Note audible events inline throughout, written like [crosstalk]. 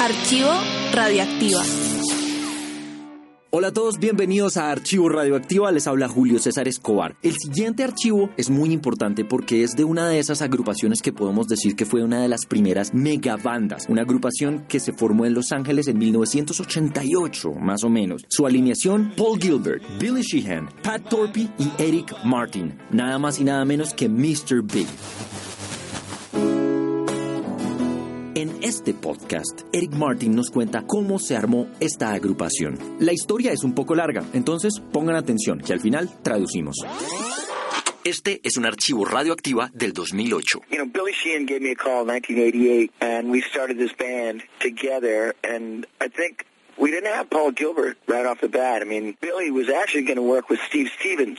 Archivo Radioactiva. Hola a todos, bienvenidos a Archivo Radioactiva, les habla Julio César Escobar. El siguiente archivo es muy importante porque es de una de esas agrupaciones que podemos decir que fue una de las primeras megabandas, una agrupación que se formó en Los Ángeles en 1988, más o menos. Su alineación, Paul Gilbert, Billy Sheehan, Pat Torpy y Eric Martin, nada más y nada menos que Mr. Big. En este podcast, Eric Martin nos cuenta cómo se armó esta agrupación. La historia es un poco larga, entonces pongan atención, que al final traducimos. Este es un archivo radioactiva del 2008. You know, Billy Sheehan gave me a call in 1988, and we started this band together. And I think we didn't have Paul Gilbert right off the bat. I mean, Billy was actually going to work with Steve Stevens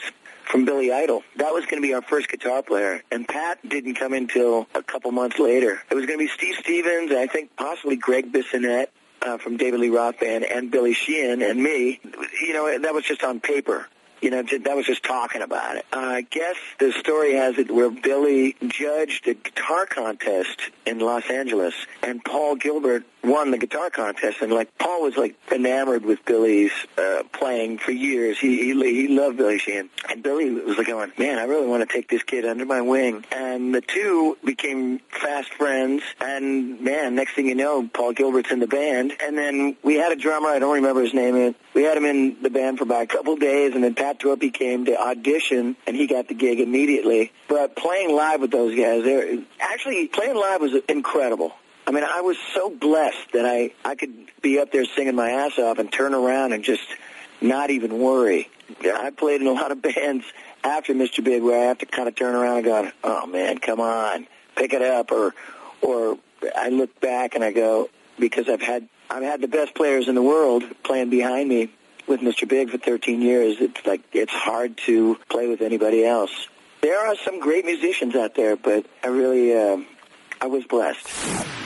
from Billy Idol. That was going to be our first guitar player. And Pat didn't come in until a couple months later. It was going to be Steve Stevens, I think possibly Greg Bissonette uh, from David Lee Roth Band, and Billy Sheehan and me. You know, that was just on paper. You know, that was just talking about it. Uh, I guess the story has it where Billy judged a guitar contest in Los Angeles, and Paul Gilbert won the guitar contest. And like Paul was like enamored with Billy's uh, playing for years. He, he he loved Billy Sheehan, and Billy was like going, "Man, I really want to take this kid under my wing." And the two became fast friends. And man, next thing you know, Paul Gilbert's in the band. And then we had a drummer. I don't remember his name. We had him in the band for about a couple days, and then Pat Torpy came to audition, and he got the gig immediately. But playing live with those guys, they're actually playing live was incredible. I mean, I was so blessed that I I could be up there singing my ass off and turn around and just not even worry. I played in a lot of [laughs] bands after Mr. Big where I have to kind of turn around and go, "Oh man, come on, pick it up," or or I look back and I go because I've had I've had the best players in the world playing behind me with Mr. Big for 13 years. It's like it's hard to play with anybody else. There are some great musicians out there, but I really uh, I was blessed.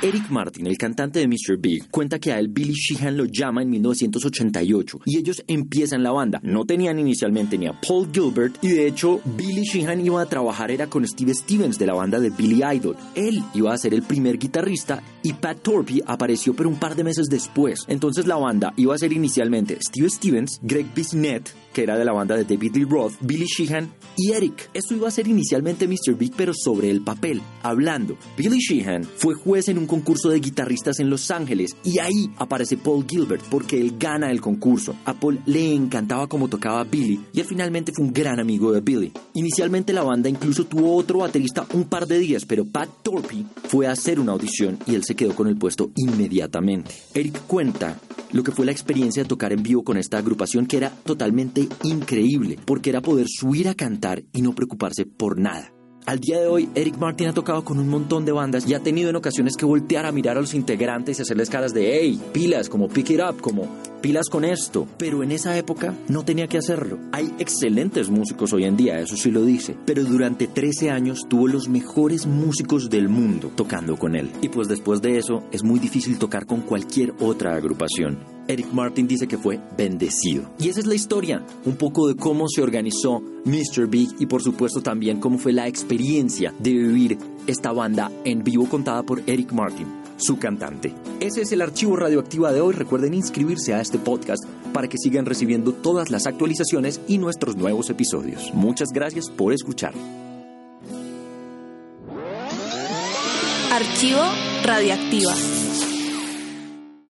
Eric Martin, el cantante de Mr. Big, cuenta que a él Billy Sheehan lo llama en 1988 y ellos empiezan la banda. No tenían inicialmente ni a Paul Gilbert y de hecho Billy Sheehan iba a trabajar era con Steve Stevens de la banda de Billy Idol. Él iba a ser el primer guitarrista y Pat Torpy apareció pero un par de meses después. Entonces la banda iba a ser inicialmente Steve Stevens, Greg Bissonette, que era de la banda de David Lee Roth, Billy Sheehan y Eric. Esto iba a ser inicialmente Mr. Big pero sobre el papel, hablando. Billy Sheehan fue juez en un concurso de guitarristas en Los Ángeles y ahí aparece Paul Gilbert porque él gana el concurso. A Paul le encantaba cómo tocaba Billy y él finalmente fue un gran amigo de Billy. Inicialmente la banda incluso tuvo otro baterista un par de días, pero Pat Torpy fue a hacer una audición y él se quedó con el puesto inmediatamente. Eric cuenta lo que fue la experiencia de tocar en vivo con esta agrupación que era totalmente increíble, porque era poder subir a cantar y no preocuparse por nada. Al día de hoy, Eric Martin ha tocado con un montón de bandas y ha tenido en ocasiones que voltear a mirar a los integrantes y hacerles caras de hey, pilas, como pick it up, como pilas con esto. Pero en esa época no tenía que hacerlo. Hay excelentes músicos hoy en día, eso sí lo dice. Pero durante 13 años tuvo los mejores músicos del mundo tocando con él. Y pues después de eso es muy difícil tocar con cualquier otra agrupación. Eric Martin dice que fue bendecido. Y esa es la historia, un poco de cómo se organizó Mr. Big y por supuesto también cómo fue la experiencia de vivir esta banda en vivo contada por Eric Martin, su cantante. Ese es el archivo radioactiva de hoy. Recuerden inscribirse a este podcast para que sigan recibiendo todas las actualizaciones y nuestros nuevos episodios. Muchas gracias por escuchar. Archivo Radioactiva.